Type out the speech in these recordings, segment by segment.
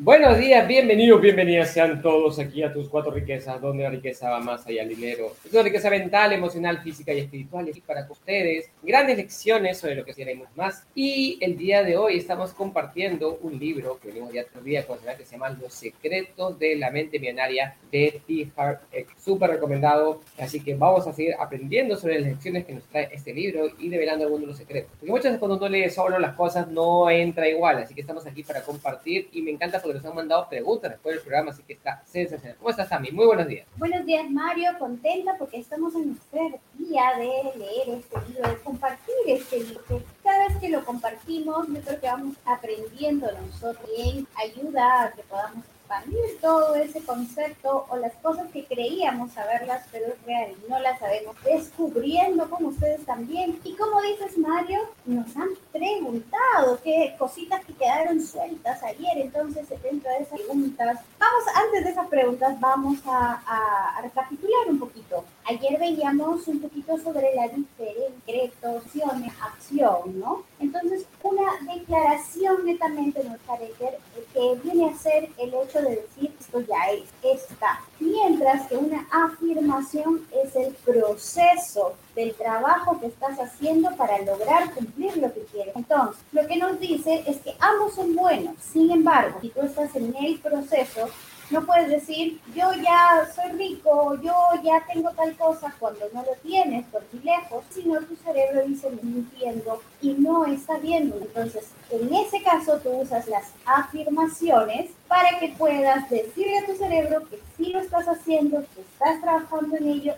Buenos días, bienvenidos, bienvenidas sean todos aquí a tus cuatro riquezas, donde la riqueza va más allá del dinero. Es una riqueza mental, emocional, física y espiritual. Y para ustedes, grandes lecciones sobre lo que queremos más. Y el día de hoy estamos compartiendo un libro que venimos ya otro día que se llama Los secretos de la mente millonaria de T. Hart Súper recomendado. Así que vamos a seguir aprendiendo sobre las lecciones que nos trae este libro y develando algunos de los secretos. Porque muchas veces cuando uno lee solo las cosas no entra igual. Así que estamos aquí para compartir y me encanta nos han mandado preguntas después del programa, así que está sensacional. ¿Cómo estás, Sami? Muy buenos días. Buenos días, Mario. Contenta porque estamos en nuestra día de leer este libro, de compartir este libro. Cada vez que lo compartimos, yo creo que vamos aprendiendo nosotros bien, ayuda a que podamos expandir todo ese concepto o las cosas que creíamos saberlas, pero es real no las sabemos, descubriendo como ustedes también. Y como dices, Mario, nos han preguntado qué cositas que quedaron sueltas ayer, entonces dentro de esas preguntas, vamos, antes de esas preguntas, vamos a, a, recapitular un poquito. Ayer veíamos un poquito sobre la diferencia entre acción, ¿no? Entonces, una declaración netamente nos carácter que viene a ser el hecho de decir esto ya es, está. Mientras que una afirmación es el proceso del trabajo que estás haciendo para lograr cumplir lo que quieres. Entonces, lo que nos dice es que ambos son buenos. Sin embargo, si tú estás en el proceso, no puedes decir, yo ya soy rico, yo ya tengo tal cosa cuando no lo tienes por muy lejos, sino tu cerebro dice mintiendo y no está viendo. Entonces, en ese caso, tú usas las afirmaciones para que puedas decirle a tu cerebro que sí lo estás haciendo, que estás trabajando en ello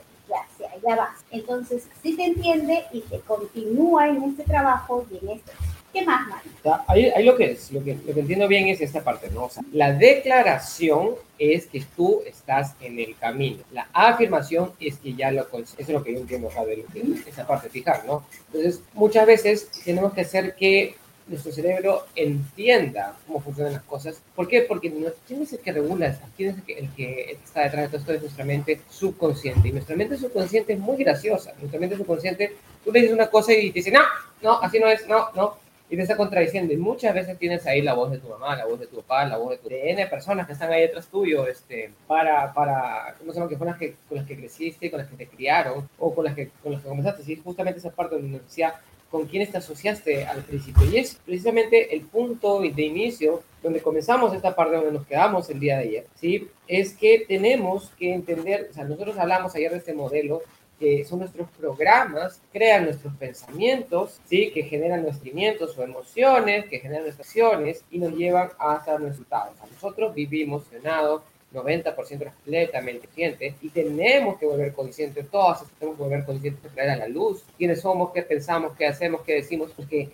sea, ya vas. Entonces, si te entiende y te continúa en este trabajo y en esto. ¿Qué más, Mario? Ahí, lo, que es, lo, que, lo que entiendo bien es esta parte, ¿no? O sea, la declaración es que tú estás en el camino. La afirmación es que ya lo consigues. Eso es lo que yo entiendo acá de, esa parte, fijar, ¿no? Entonces, muchas veces tenemos que hacer que nuestro cerebro entienda cómo funcionan las cosas. ¿Por qué? Porque ¿quién es el que regula ¿Quién es el que, el que, está detrás de todo esto? Es nuestra mente subconsciente. Y nuestra mente subconsciente es muy graciosa. Nuestra mente subconsciente, tú le dices una cosa y te dice, no, no, así no es, no, no está contradiciendo. Y muchas veces tienes ahí la voz de tu mamá, la voz de tu papá, la voz de, tu, de N personas que están ahí detrás tuyo, este, para, para, ¿cómo se llama? Que fueron las que, con las que creciste, con las que te criaron, o con las que, con las que comenzaste. Y justamente esa parte donde decía con quiénes te asociaste al principio. Y es precisamente el punto de inicio donde comenzamos esta parte donde nos quedamos el día de ayer, ¿sí? Es que tenemos que entender, o sea, nosotros hablamos ayer de este modelo que son nuestros programas, crean nuestros pensamientos, ¿sí? que generan nuestros o emociones, que generan nuestras acciones y nos llevan hasta resultados. nosotros vivimos emocionados 90% completamente conscientes y tenemos que volver conscientes, todos tenemos que volver conscientes traer a la luz quiénes somos, qué pensamos, qué hacemos, qué decimos, porque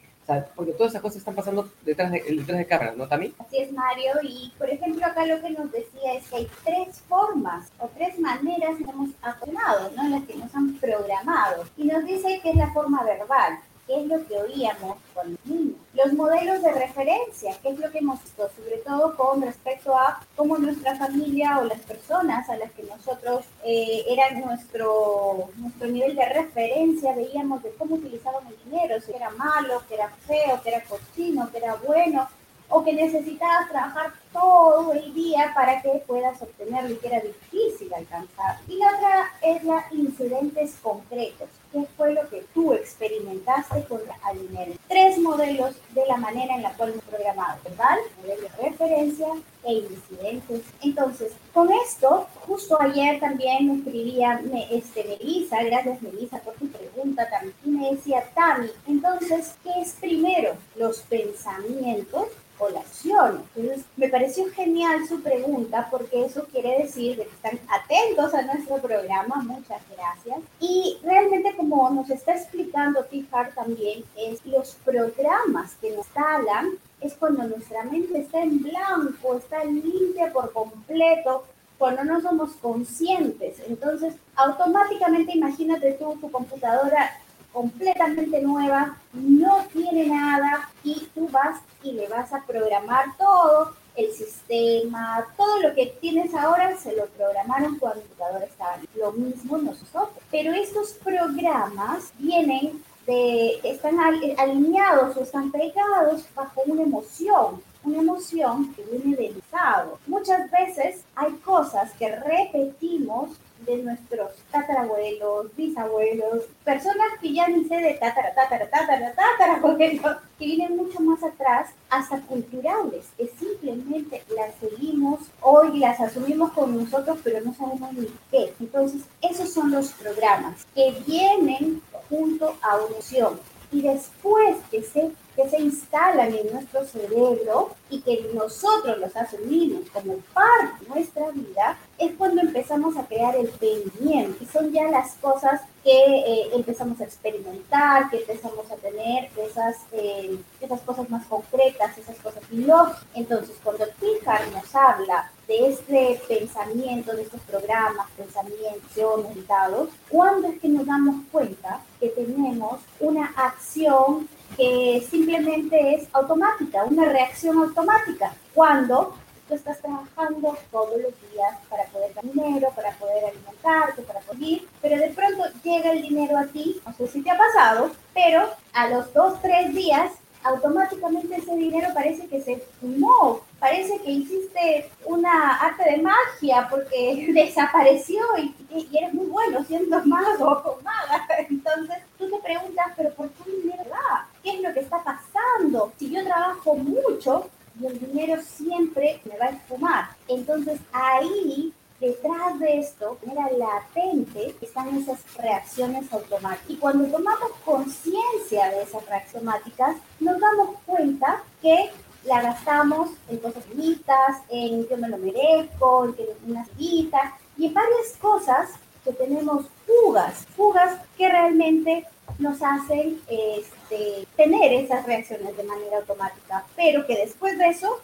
porque todas esas cosas están pasando detrás de, detrás de cámara, ¿no, Tami? Así es, Mario. Y, por ejemplo, acá lo que nos decía es que hay tres formas o tres maneras que hemos aprendido, ¿no? En las que nos han programado. Y nos dice que es la forma verbal, que es lo que oíamos con los niños. Los modelos de referencia, que es lo que hemos visto, sobre todo con respecto a cómo nuestra familia o las personas a las que nosotros eh, eran nuestro, nuestro nivel de referencia, veíamos de cómo utilizaban si era malo, que era feo, que era cochino, que era bueno, o que necesitabas trabajar todo el día para que puedas obtenerlo y que era difícil alcanzar. Y la otra es la incidentes concretos. ¿Qué fue lo que tú experimentaste con el dinero? Tres modelos de la manera en la cual hemos programado, ¿verdad? Modelo de referencia e incidentes. Entonces, con esto, justo ayer también me escribía este, Melissa, gracias Melissa por tu pregunta, también me decía Tami, entonces, ¿qué es primero? Los pensamientos o la acción. Entonces, me pareció genial su pregunta porque eso quiere decir que están atentos a nuestro programa. Muchas gracias. Y realmente, como nos está explicando Tihar también, es los programas que nos instalan es cuando nuestra mente está en blanco, está limpia por completo, cuando no somos conscientes. Entonces, automáticamente imagínate tú tu computadora completamente nueva, no tiene nada y tú vas y le vas a programar todo, el sistema, todo lo que tienes ahora se lo programaron cuando el computador estaba. Lo mismo nosotros. Pero estos programas vienen de, están alineados o están pegados bajo una emoción, una emoción que viene del pasado muchas veces hay cosas que repetimos de nuestros tatarabuelos, bisabuelos, personas que ya ni sé de tatara, tatara, tatara, que vienen mucho más atrás, hasta culturales, que simplemente las seguimos hoy, las asumimos con nosotros, pero no sabemos ni qué. Entonces, esos son los programas que vienen junto a una opción y después que se, que se instalan en nuestro cerebro y que nosotros los asumimos como parte de nuestra vida, es cuando empezamos a crear el pendiente. Y son ya las cosas que eh, empezamos a experimentar, que empezamos a tener esas, eh, esas cosas más concretas, esas cosas lógicas. Entonces, cuando Picard nos habla de este pensamiento, de estos programas, pensamientos meditados, ¿cuándo es que nos damos cuenta que tenemos una acción que simplemente es automática, una reacción automática? Cuando tú estás trabajando todos los días para poder ganar dinero, para poder alimentarte, para poder vivir, pero de pronto llega el dinero a ti, no sé si te ha pasado, pero a los dos, tres días automáticamente ese dinero parece que se fumó, parece que hiciste una arte de magia porque desapareció y, eres muy bueno siendo mago o maga. Entonces tú te preguntas, pero ¿por qué el dinero va? ¿Qué es lo que está pasando? Si yo trabajo mucho y el dinero siempre me va a esfumar. Entonces ahí detrás de esto, era latente, están esas reacciones automáticas. Y cuando tomamos conciencia de esas reacciones automáticas, nos damos cuenta que la gastamos en cosas bonitas, en yo me lo merezco, en que una cita, y en varias cosas que tenemos fugas, fugas que realmente nos hacen este, tener esas reacciones de manera automática, pero que después de eso,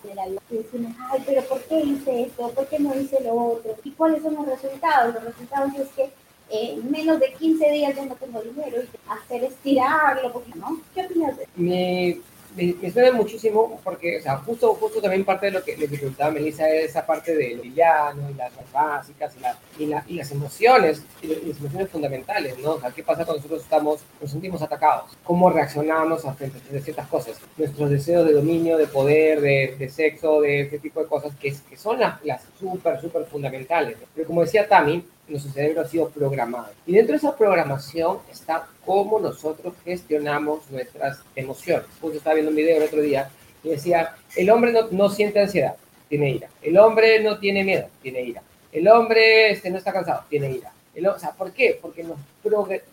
decimos, ay, pero ¿por qué hice esto? ¿Por qué no hice lo otro? ¿Y cuáles son los resultados? Los resultados es que en menos de 15 días ya no tengo dinero y hacer estirarlo, ¿no? ¿Qué opinas de eso? Me, suena muchísimo porque, o sea, justo, justo también parte de lo que le preguntaba Melissa es esa parte de lo villano y las, básicas y, la, y, la, y, las emociones, y, las emociones fundamentales, ¿no? O sea, ¿qué pasa cuando nosotros estamos, nos sentimos atacados? ¿Cómo reaccionamos a frente a ciertas cosas? Nuestros deseos de dominio, de poder, de, de sexo, de ese tipo de cosas que, que son las, las súper, súper fundamentales. Pero como decía Tami, nuestro cerebro ha sido programado. Y dentro de esa programación está cómo nosotros gestionamos nuestras emociones. Justo estaba viendo un video el otro día y decía, el hombre no, no siente ansiedad, tiene ira. El hombre no tiene miedo, tiene ira. El hombre este, no está cansado, tiene ira. El, o sea, ¿por qué? Porque nos,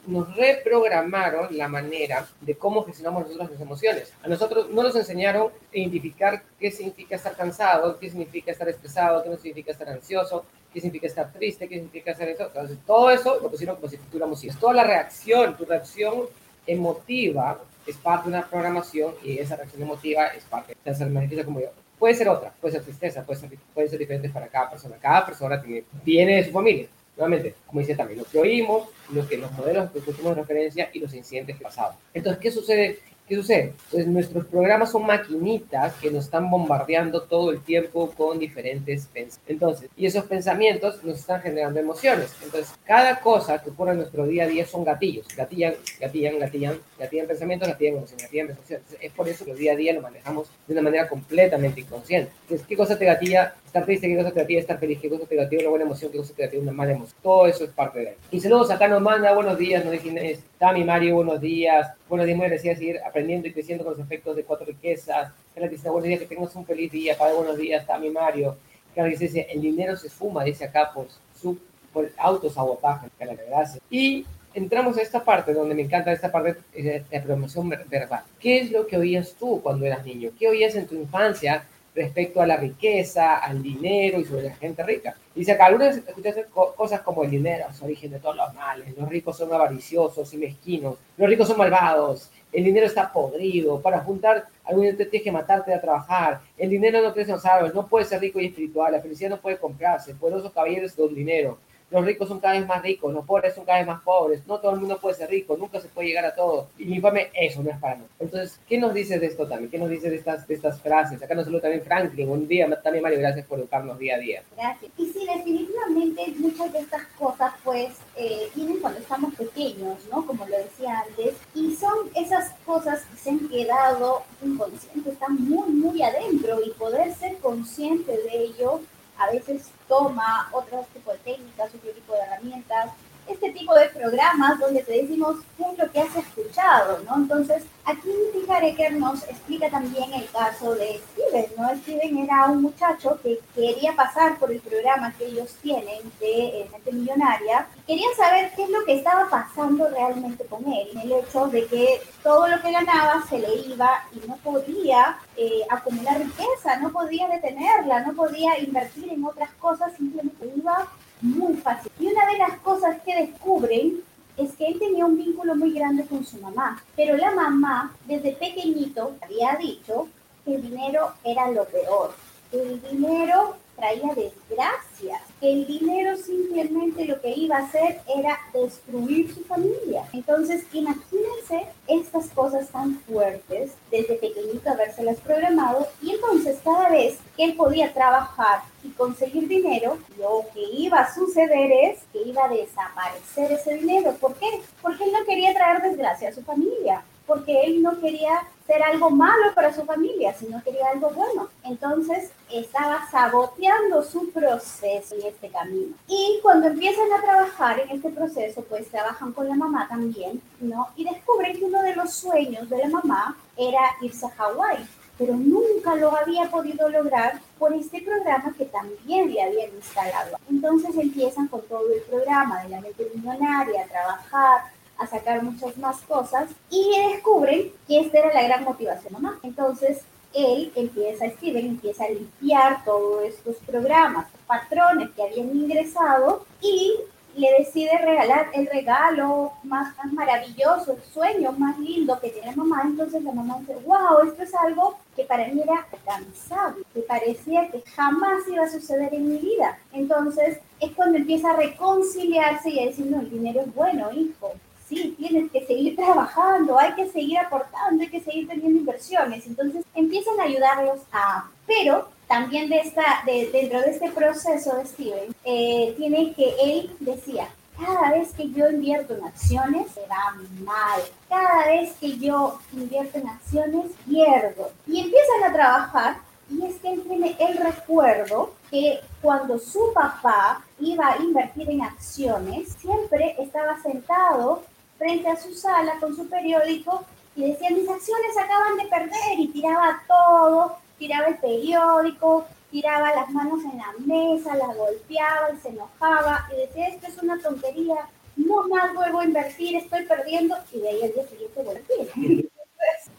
nos reprogramaron la manera de cómo gestionamos nosotros nuestras emociones. A nosotros no nos enseñaron a identificar qué significa estar cansado, qué significa estar estresado, qué significa estar ansioso, qué significa estar triste, qué significa hacer eso. Entonces, todo eso lo pusieron como si fuéramos hijos. Toda la reacción, tu reacción emotiva es parte de una programación y esa reacción emotiva es parte de ser manifiesto como yo. Puede ser otra, puede ser tristeza, puede ser, puede ser diferente para cada persona. Cada persona tiene, viene de su familia. Nuevamente, como dice también, lo que oímos, lo que los modelos que pusimos de referencia y los incidentes que. Entonces, ¿qué sucede ¿Qué sucede? Pues nuestros programas son maquinitas que nos están bombardeando todo el tiempo con diferentes pensamientos. Entonces, y esos pensamientos nos están generando emociones. Entonces, cada cosa que ocurre en nuestro día a día son gatillos. Gatillan, gatillan, gatillan, gatillan pensamientos, gatillan emociones, gatillan emociones. Es por eso que el día a día lo manejamos de una manera completamente inconsciente. Entonces, ¿qué cosa te gatilla estar triste? ¿Qué cosa te gatilla estar feliz? ¿Qué cosa te gatilla una buena emoción? ¿Qué cosa te gatilla una mala emoción? Todo eso es parte de él. Y saludos acá nos manda buenos días, nos dice Tami Mario, buenos días. Buenos días, muy agradecida seguir aprendiendo y creciendo con los efectos de cuatro riquezas. Carla dice, buenos días, que tengas un feliz día. Padre, buenos días, Tami Mario. Carla dice, el dinero se fuma, dice acá, por, su, por autosabotaje. Carla, gracias. Y entramos a esta parte donde me encanta esta parte de la promoción verbal. ¿Qué es lo que oías tú cuando eras niño? ¿Qué oías en tu infancia respecto a la riqueza, al dinero y sobre la gente rica. Dice acá, algunas escuchaste cosas como el dinero es origen de todos los males, los ricos son avariciosos y mezquinos, los ricos son malvados, el dinero está podrido, para juntar algún dinero tienes que matarte a trabajar, el dinero no crece en los árboles, no puede ser rico y espiritual, la felicidad no puede comprarse, poderosos caballeros don dinero, los ricos son cada vez más ricos, los pobres son cada vez más pobres, no todo el mundo puede ser rico, nunca se puede llegar a todo. Y mi informe, eso no es para nosotros. Entonces, ¿qué nos dice de esto también? ¿Qué nos dice de estas, de estas frases? Acá nos saluda también Franklin, un día, también Mario, gracias por educarnos día a día. Gracias. Y sí, definitivamente muchas de estas cosas, pues, eh, vienen cuando estamos pequeños, ¿no? Como lo decía antes, y son esas cosas que se han quedado inconscientes, están muy, muy adentro, y poder ser consciente de ello a veces toma otro tipo de técnicas, otro tipo de herramientas, este tipo de programas donde te decimos qué es lo que has escuchado, ¿no? Entonces, aquí Ecker nos explica también el caso de Steven, ¿no? Steven era un muchacho que quería pasar por el programa que ellos tienen de eh, Mente Millonaria y quería saber qué es lo que estaba pasando realmente con él, el hecho de que todo lo que ganaba se le iba y no podía eh, acumular riqueza, no podía detenerla, no podía invertir en otras cosas, simplemente iba muy fácil. Y una de las cosas que descubren es que él tenía un vínculo muy grande con su mamá, pero la mamá desde pequeñito había dicho que el dinero era lo peor. El dinero traía desgracias, que el dinero simplemente lo que iba a hacer era destruir su familia. Entonces, imagínense estas cosas tan fuertes desde pequeñito habérselas programado y entonces cada vez que él podía trabajar y conseguir dinero, lo que iba a suceder es que iba a desaparecer ese dinero. ¿Por qué? Porque él no quería traer desgracia a su familia porque él no quería ser algo malo para su familia, sino quería algo bueno. Entonces estaba saboteando su proceso en este camino. Y cuando empiezan a trabajar en este proceso, pues trabajan con la mamá también, ¿no? Y descubren que uno de los sueños de la mamá era irse a Hawái pero nunca lo había podido lograr por este programa que también le habían instalado. Entonces empiezan con todo el programa de la mente millonaria, trabajar, a sacar muchas más cosas y descubren que esta era la gran motivación mamá. Entonces él empieza, Steven empieza a limpiar todos estos programas, patrones que habían ingresado y le decide regalar el regalo más, más maravilloso, el sueño más lindo que tiene mamá. Entonces la mamá dice, wow, esto es algo que para mí era cansable, que parecía que jamás iba a suceder en mi vida. Entonces es cuando empieza a reconciliarse y a decir, no, el dinero es bueno, hijo, sí, tienes que seguir trabajando, hay que seguir aportando, hay que seguir teniendo inversiones. Entonces empiezan a ayudarlos a... Pero también de esta, de, dentro de este proceso de Steven, eh, tiene que él decía, cada vez que yo invierto en acciones, se va mal. Cada vez que yo invierto en acciones, pierdo. Y empiezan a trabajar y es que él tiene el recuerdo que cuando su papá iba a invertir en acciones, siempre estaba sentado frente a su sala con su periódico y decía, mis acciones acaban de perder y tiraba todo, tiraba el periódico, tiraba las manos en la mesa, las golpeaba y se enojaba y decía, esto es una tontería, no más vuelvo a invertir, estoy perdiendo y de ahí al día siguiente volví.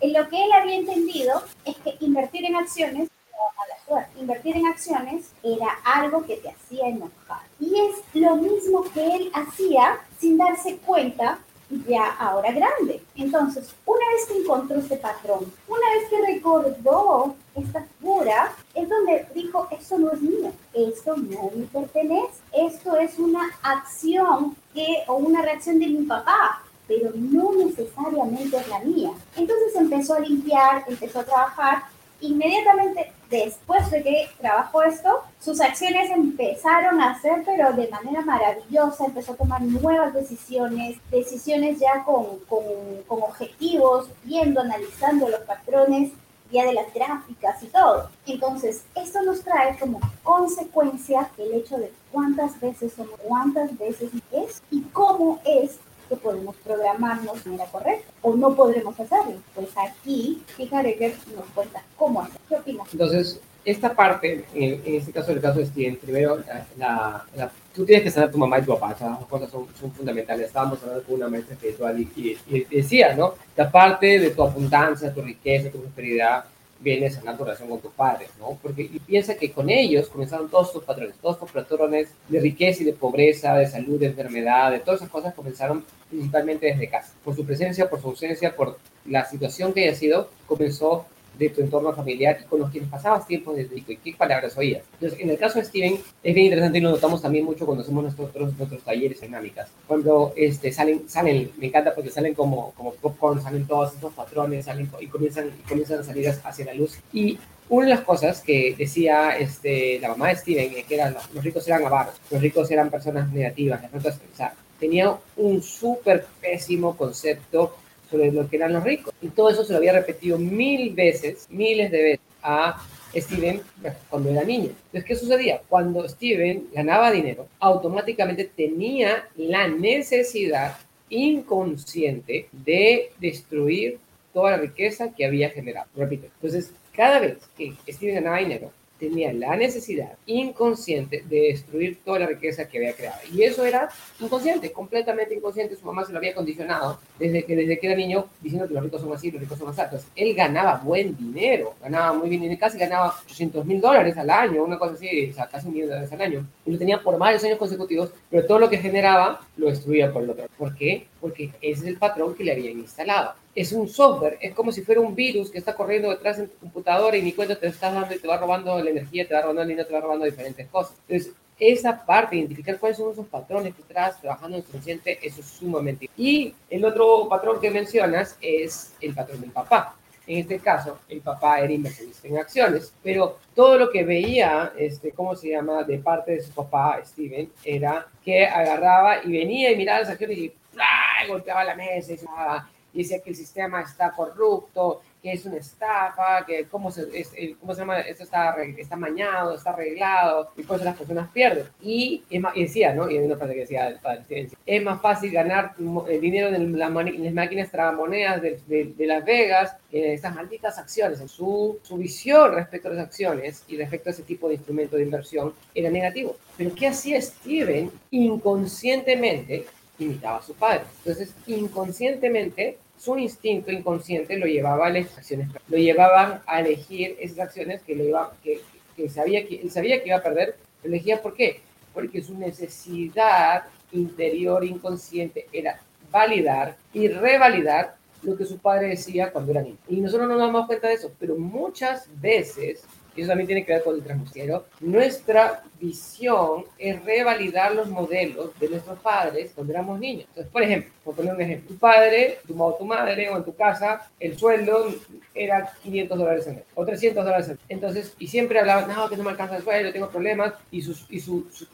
Lo que él había entendido es que invertir en acciones invertir en acciones era algo que te hacía enojar. Y es lo mismo que él hacía sin darse cuenta ya ahora grande. Entonces, una vez que encontró este patrón, una vez que recordó esta figura, es donde dijo, esto no es mío, esto no me pertenece, esto es una acción que, o una reacción de mi papá, pero no necesariamente es la mía. Entonces empezó a limpiar, empezó a trabajar inmediatamente después de que trabajó esto, sus acciones empezaron a hacer, pero de manera maravillosa, empezó a tomar nuevas decisiones, decisiones ya con, con, con objetivos, viendo, analizando los patrones ya de las gráficas y todo. Entonces, esto nos trae como consecuencia el hecho de cuántas veces somos, cuántas veces es y cómo es que podemos programarnos de manera correcta o no podremos hacerlo. Pues aquí que nos cuenta cómo hacer. ¿Qué opinas? Entonces, esta parte, en, este caso, el caso de Steven, primero, la, tú tienes que saber tu mamá y tu papá, esas cosas son, son fundamentales. Estábamos hablando con una maestra espiritual y, y, decía, ¿no? La parte de tu abundancia, tu riqueza, tu prosperidad, vienes a tu relación con tus padres, ¿no? Porque y piensa que con ellos comenzaron todos tus patrones, todos tus patrones de riqueza y de pobreza, de salud, de enfermedad, de todas esas cosas comenzaron principalmente desde casa. Por su presencia, por su ausencia, por la situación que haya sido, comenzó de tu entorno familiar y con los que pasabas tiempo desde y qué palabras oías. Entonces, en el caso de Steven, es bien interesante y lo notamos también mucho cuando hacemos nuestros, nuestros talleres dinámicas. Cuando este, salen, salen, me encanta porque salen como, como popcorn, salen todos estos patrones salen, y, comienzan, y comienzan a salir hacia la luz. Y una de las cosas que decía este, la mamá de Steven es que eran, los ricos eran avaros, los ricos eran personas negativas, las o sea, tenía un súper pésimo concepto sobre lo que eran los ricos. Y todo eso se lo había repetido mil veces, miles de veces a Steven cuando era niño. Entonces, ¿qué sucedía? Cuando Steven ganaba dinero, automáticamente tenía la necesidad inconsciente de destruir toda la riqueza que había generado. Repito, entonces, cada vez que Steven ganaba dinero, tenía la necesidad inconsciente de destruir toda la riqueza que había creado. Y eso era inconsciente, completamente inconsciente. Su mamá se lo había condicionado desde que, desde que era niño, diciendo que los ricos son así, los ricos son así. Entonces, él ganaba buen dinero, ganaba muy bien, casi ganaba 800 mil dólares al año, una cosa así, o sea, casi un millón de dólares al año. Y lo tenía por varios años consecutivos, pero todo lo que generaba lo destruía por el otro. ¿Por qué? Porque ese es el patrón que le habían instalado es un software, es como si fuera un virus que está corriendo detrás de tu computadora y ni cuenta te estás dando y te va robando la energía, te va robando el dinero, te va robando diferentes cosas. Entonces, esa parte, identificar cuáles son esos patrones que estás trabajando en el consciente, eso es sumamente. Y el otro patrón que mencionas es el patrón del papá. En este caso, el papá era inversionista en acciones, pero todo lo que veía, este, ¿cómo se llama?, de parte de su papá, Steven, era que agarraba y venía y miraba las acciones y golpeaba la mesa y y decía que el sistema está corrupto, que es una estafa, que cómo se, cómo se llama, esto está, está mañado, está arreglado, y por eso las personas pierden. Y, decía, ¿no? Y hay una frase que decía, es más fácil ganar el dinero en, las máquinas tragamonedas de, de, Las Vegas que en estas malditas acciones. Su, su visión respecto a las acciones y respecto a ese tipo de instrumento de inversión era negativo. Pero ¿qué hacía Steven inconscientemente? Imitaba a su padre. Entonces, inconscientemente, su instinto inconsciente lo llevaba a las acciones, lo llevaban a elegir esas acciones que, lo iba, que, que, sabía que él sabía que iba a perder, lo elegía ¿por qué? Porque su necesidad interior inconsciente era validar y revalidar lo que su padre decía cuando era niño. Y nosotros no nos damos cuenta de eso, pero muchas veces eso también tiene que ver con el transmustiero, nuestra visión es revalidar los modelos de nuestros padres cuando éramos niños. Entonces, por ejemplo, por poner un ejemplo, tu padre, tu, tu madre o en tu casa, el sueldo era 500 dólares al mes o 300 dólares al mes. Entonces, y siempre hablaban, no, que no me alcanza el sueldo, tengo problemas, y, sus, y su, su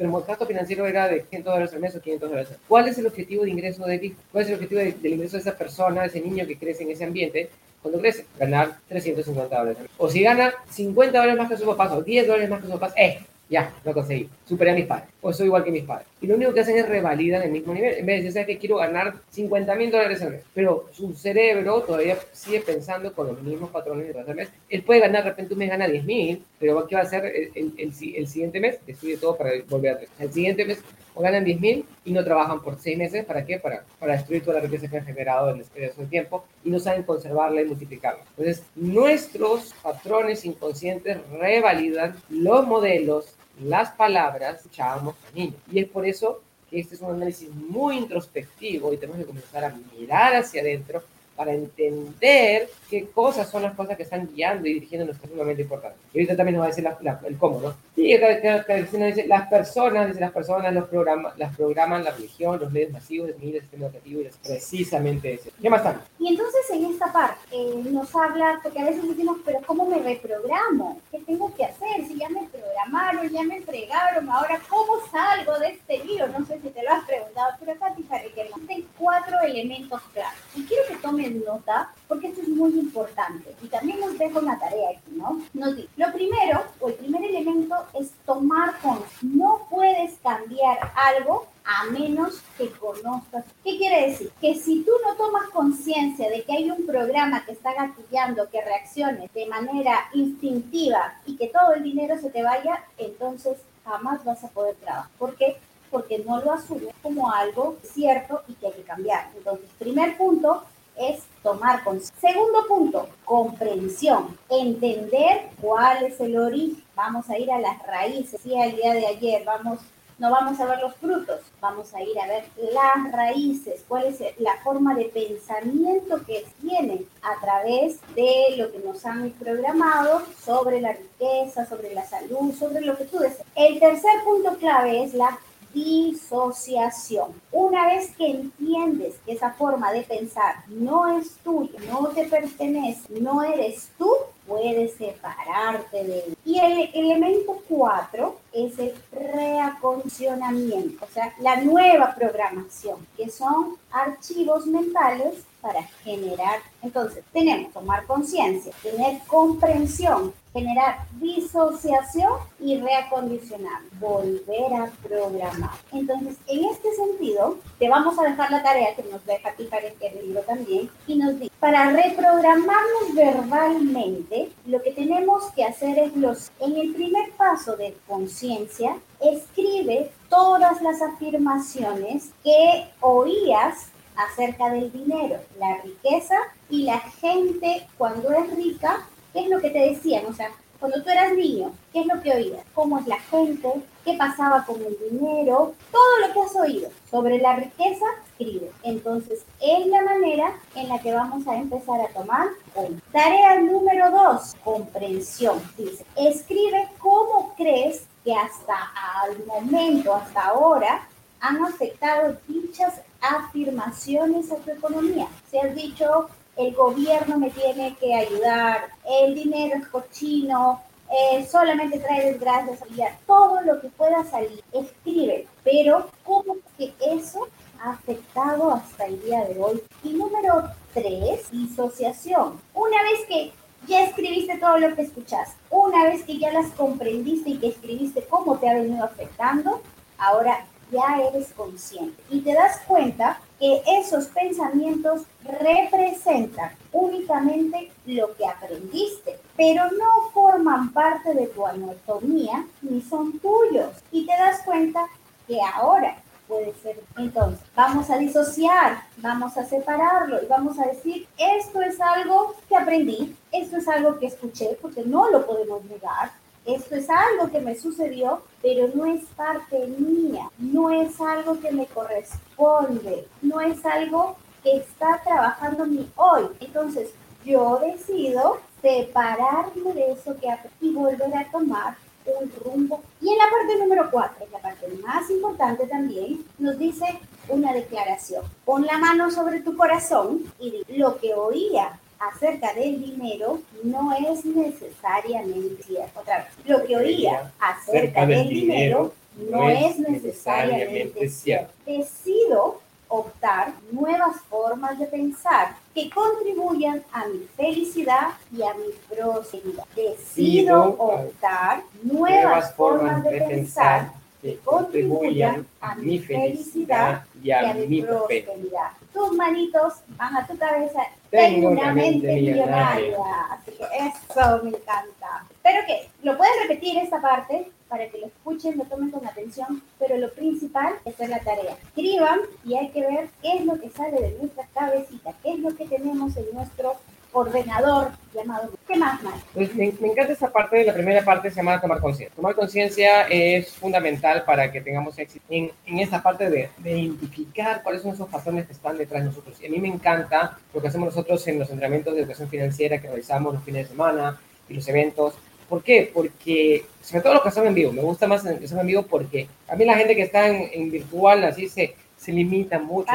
financiero era de 100 dólares al mes o 500 dólares al mes. ¿Cuál es el objetivo de ingreso de ti? ¿Cuál es el objetivo del ingreso de esa persona, de ese niño que crece en ese ambiente? Cuando crece, ganar 350 dólares. O si gana 50 dólares más que su papá o 10 dólares más que su papá, eh, ya, lo conseguí. Superé a mis padres. O soy igual que mis padres. Y lo único que hacen es revalidar el mismo nivel. En vez de decir, ¿sabes que quiero ganar 50 mil dólares al mes? Pero su cerebro todavía sigue pensando con los mismos patrones de al mes. Él puede ganar, de repente un mes gana 10 mil, pero ¿qué va a hacer el, el, el, siguiente mes? Destruye todo para volver a 3. El siguiente mes o ganan 10 mil y no trabajan por 6 meses. ¿Para qué? Para, para destruir toda la riqueza que han generado en de tiempo y no saben conservarla y multiplicarla. Entonces, nuestros patrones inconscientes revalidan los modelos las palabras escuchábamos a niños. Y es por eso que este es un análisis muy introspectivo y tenemos que comenzar a mirar hacia adentro para entender qué cosas son las cosas que están guiando y dirigiendo nuestra sumamente importante. Y ahorita también nos va a decir la, el cómo, ¿no? Sí, dice, las personas, dice, las personas los programa, las programan la religión, los medios masivos, el sistema educativo, y es precisamente eso. ¿Qué más están? Y entonces en esta parte eh, nos habla, porque a veces decimos, pero ¿cómo me reprogramo? ¿Qué tengo que hacer? Si ya me programaron, ya me entregaron, ahora ¿cómo salgo de este lío? No sé si te lo has preguntado, pero acá fíjate que existen cuatro elementos claros. Y quiero que tomen nota porque esto es muy importante. Y también nos dejo una tarea aquí, ¿no? lo primero, o el primer elemento es tomar con. No puedes cambiar algo a menos que conozcas. ¿Qué quiere decir? Que si tú no tomas conciencia de que hay un programa que está gatillando que reaccione de manera instintiva y que todo el dinero se te vaya, entonces jamás vas a poder trabajar. ¿Por qué? Porque no lo asumes como algo cierto y que hay que cambiar. Entonces, primer punto, es tomar conciencia. Segundo punto, comprensión, entender cuál es el origen. Vamos a ir a las raíces. Sí, el día de ayer vamos, no vamos a ver los frutos, vamos a ir a ver las raíces, cuál es la forma de pensamiento que tienen a través de lo que nos han programado sobre la riqueza, sobre la salud, sobre lo que tú deseas. El tercer punto clave es la disociación. Una vez que entiendes que esa forma de pensar no es tuya, no te pertenece, no eres tú, puedes separarte de él. Y el elemento 4 es el reacondicionamiento, o sea, la nueva programación, que son archivos mentales para generar. Entonces, tenemos tomar conciencia, tener comprensión, generar disociación y reacondicionar, volver a programar. Entonces, en este sentido, te vamos a dejar la tarea que nos deja aquí para el libro también y nos dice, para reprogramarnos verbalmente, lo que tenemos que hacer es los, en el primer paso de conciencia, escribe todas las afirmaciones que oías acerca del dinero, la riqueza y la gente cuando es rica, ¿qué es lo que te decían? O sea, cuando tú eras niño, ¿qué es lo que oías? ¿Cómo es la gente? ¿Qué pasaba con el dinero? Todo lo que has oído sobre la riqueza, escribe. Entonces, es la manera en la que vamos a empezar a tomar hoy. Tarea número dos, comprensión. Dice, escribe cómo crees que hasta al momento, hasta ahora, han afectado dichas afirmaciones a tu economía. Si has dicho, el gobierno me tiene que ayudar, el dinero es cochino, eh, solamente trae desgracias, todo lo que pueda salir, escribe, pero ¿cómo que eso ha afectado hasta el día de hoy? Y número tres, disociación. Una vez que ya escribiste todo lo que escuchas, una vez que ya las comprendiste y que escribiste cómo te ha venido afectando, ahora ya eres consciente y te das cuenta que esos pensamientos representan únicamente lo que aprendiste, pero no forman parte de tu anatomía ni son tuyos. Y te das cuenta que ahora puede ser. Entonces, vamos a disociar, vamos a separarlo y vamos a decir, esto es algo que aprendí, esto es algo que escuché, porque no lo podemos negar, esto es algo que me sucedió, pero no es parte mía, no es algo que me corresponde, no es algo que está trabajando mi hoy. Entonces, yo decido separarme de eso que y volver a tomar un rumbo. Y en la parte número cuatro, la parte más importante también, nos dice una declaración. Pon la mano sobre tu corazón y lo que oía acerca del dinero no es necesariamente cierto. Otra vez, lo que oía acerca del dinero no es necesariamente cierto. Decido optar nuevas formas de pensar que contribuyan a mi felicidad y a mi prosperidad. Decido optar nuevas formas de pensar que contribuyan a mi felicidad y a mi prosperidad. Tus manitos van a tu cabeza. Tengo una mente millonaria. Así que eso me encanta. Pero que lo pueden repetir esta parte para que lo escuchen, lo tomen con atención, pero lo principal es hacer la tarea. Escriban y hay que ver qué es lo que sale de nuestra cabecita, qué es lo que tenemos en nuestro ordenador llamado. ¿Qué más, más? Pues me, encanta esa parte, la primera parte se llama tomar conciencia. Tomar conciencia es fundamental para que tengamos éxito en, en esta parte de, de, identificar cuáles son esos patrones que están detrás de nosotros. Y a mí me encanta lo que hacemos nosotros en los entrenamientos de educación financiera que realizamos los fines de semana y los eventos. ¿Por qué? Porque, sobre todo los que son en vivo, me gusta más que son en vivo porque a mí la gente que está en, en virtual así se se limita mucho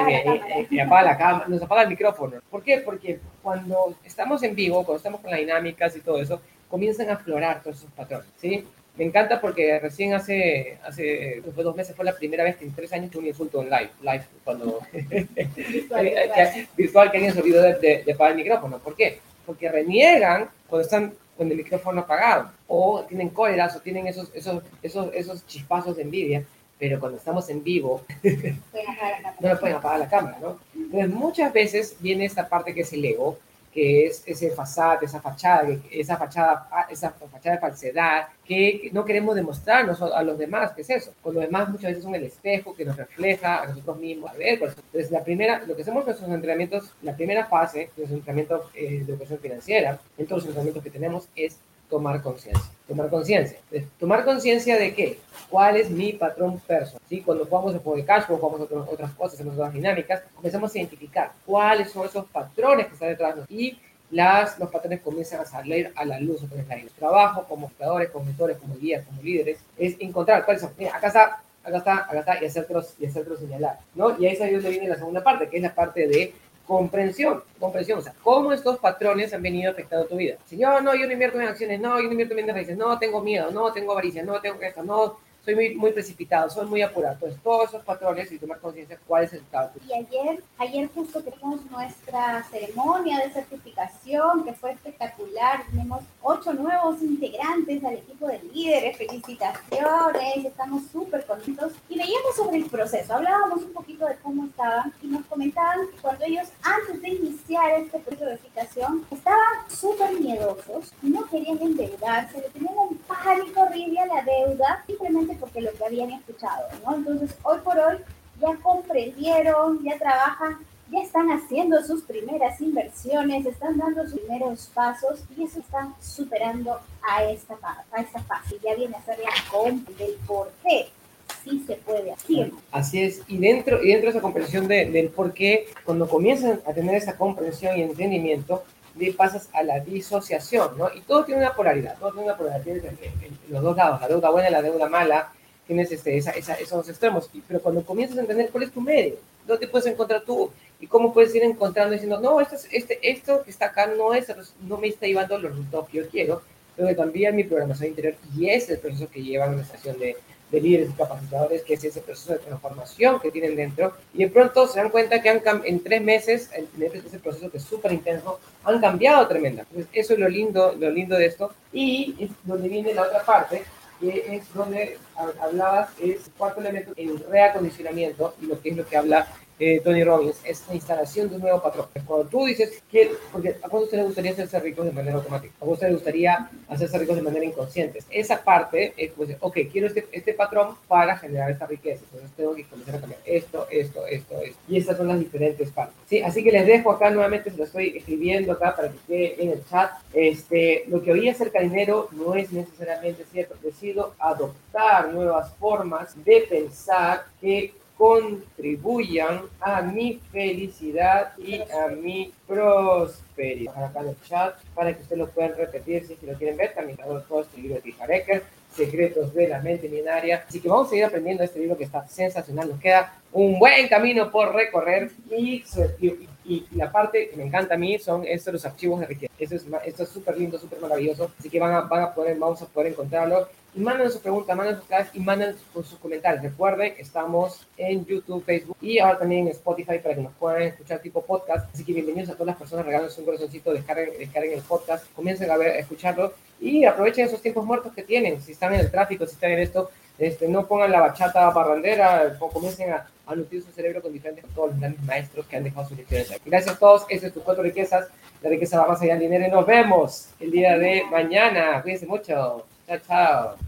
y, apaga la cámara, nos apaga el micrófono. ¿Por qué? Porque cuando estamos en vivo, cuando estamos con las dinámicas y todo eso, comienzan a aflorar todos esos patrones, ¿sí? Me encanta porque recién hace, hace dos meses fue la primera vez que en tres años tuve un insulto en live, live cuando virtual, que alguien se olvidó de, de, apagar el micrófono. ¿Por qué? Porque reniegan cuando están con el micrófono apagado o tienen cóleras o tienen esos, esos, esos, esos chispazos de envidia pero cuando estamos en vivo, no lo pueden apagar la cámara, ¿no? Entonces, muchas veces viene esta parte que es el ego, que es ese fasad, esa fachada, esa fachada, esa fachada de falsedad, que no queremos demostrarnos a los demás, ¿qué es eso? Con los demás muchas veces son el espejo que nos refleja a nosotros mismos. A ver, pues, entonces la primera, lo que hacemos en nuestros entrenamientos, la primera fase de nuestros entrenamientos eh, de educación financiera, en todos los entrenamientos que tenemos, es tomar conciencia. Tomar conciencia. ¿Tomar conciencia de qué? ¿Cuál es mi patrón personal? ¿Sí? Cuando jugamos el juego de cash, cuando jugamos otras cosas, hacemos otras dinámicas, comenzamos a identificar cuáles son esos patrones que están detrás de nosotros. Y las, los patrones comienzan a salir a la luz. Entonces, el trabajo como jugadores, como gestores, como guías, como líderes, es encontrar cuáles son. Mira, acá está, acá está, acá está, y hacértelos, y hacértelos señalar. ¿no? Y ahí es ahí donde viene la segunda parte, que es la parte de comprensión, comprensión, o sea, cómo estos patrones han venido afectando tu vida. Si yo no, yo no invierto en acciones, no, yo no invierto en bienes raíces, no, tengo miedo, no, tengo avaricia, no, tengo esto, no, soy muy, muy precipitado, soy muy apurado. Entonces, todos esos patrones y tomar conciencia cuál es el cálculo. Y ayer, ayer justo tenemos nuestra ceremonia de certificación que fue espectacular. Tenemos ocho nuevos integrantes al equipo de líderes. Felicitaciones, estamos súper contentos. Y veíamos sobre el proceso, hablábamos un poquito de cómo estaban y nos comentaban que cuando ellos, antes de iniciar este proceso de certificación, estaban súper miedosos, no querían endeudarse, le tenían un pánico horrible a la deuda, simplemente porque lo que habían escuchado, ¿no? Entonces, hoy por hoy ya comprendieron, ya trabajan, ya están haciendo sus primeras inversiones, están dando sus primeros pasos y eso están superando a esta, a esta fase. Ya viene a ser la compra del por qué sí se puede hacer. Así es, y dentro, y dentro de esa comprensión del por qué, cuando comienzan a tener esa comprensión y entendimiento, de pasas a la disociación, ¿no? Y todo tiene una polaridad, todo tiene una polaridad, tienes los dos lados, la deuda buena y la deuda mala, tienes este, esa, esa, esos extremos, pero cuando comienzas a entender cuál es tu medio, dónde puedes encontrar tú y cómo puedes ir encontrando diciendo, no, esto, este, esto que está acá no, es, no me está llevando los resultados que yo quiero, tengo que mi programación interior y ese es el proceso que lleva a una estación de, de líderes y capacitadores, que es ese proceso de transformación que tienen dentro, y de pronto se dan cuenta que han, en tres meses, en ese proceso que es súper intenso, han cambiado. Entonces, eso es lo lindo, lo lindo de esto, y es donde viene la otra parte, que es donde hablabas, es cuarto elemento, el reacondicionamiento, y lo que es lo que habla eh, Tony Robbins, es la instalación de un nuevo patrón. Cuando tú dices que, porque a cuántos ustedes gustaría hacerse ricos de manera automática, a ustedes les gustaría hacerse ricos de manera inconsciente. Esa parte es, pues, ok, quiero este, este patrón para generar esta riqueza, entonces tengo que comenzar a cambiar esto, esto, esto, esto. Y estas son las diferentes partes. ¿sí? Así que les dejo acá nuevamente, se lo estoy escribiendo acá para que quede en el chat. Este, lo que oí acerca de dinero no es necesariamente cierto. Decido adoptar nuevas formas de pensar que contribuyan a mi felicidad y a mi prosperidad. Acá en el chat para que ustedes lo puedan repetir si lo quieren ver. También todo este libro de Tijareker, Secretos de la Mente Binaria. Así que vamos a seguir aprendiendo este libro que está sensacional. Nos queda un buen camino por recorrer y, y, la parte que me encanta a mí son estos los archivos de riqueza. Es, esto es súper lindo, súper maravilloso. Así que van a, van a poder, vamos a poder encontrarlo y manden sus preguntas, manden sus clases y manden sus, comentarios. Recuerden, estamos en YouTube, Facebook y ahora también en Spotify para que nos puedan escuchar tipo podcast. Así que bienvenidos a todas las personas, regálenos un corazoncito, descarguen, descarguen el podcast, comiencen a, ver, escucharlo y aprovechen esos tiempos muertos que tienen. Si están en el tráfico, si están en esto, este, no pongan la bachata barrandera, comiencen a, a nutrir su cerebro con diferentes, todos los grandes maestros que han dejado sus lecciones. Gracias a todos, ese es tu cuatro riquezas. La riqueza va más allá del dinero y nos vemos el día de mañana. Cuídense mucho. That's how.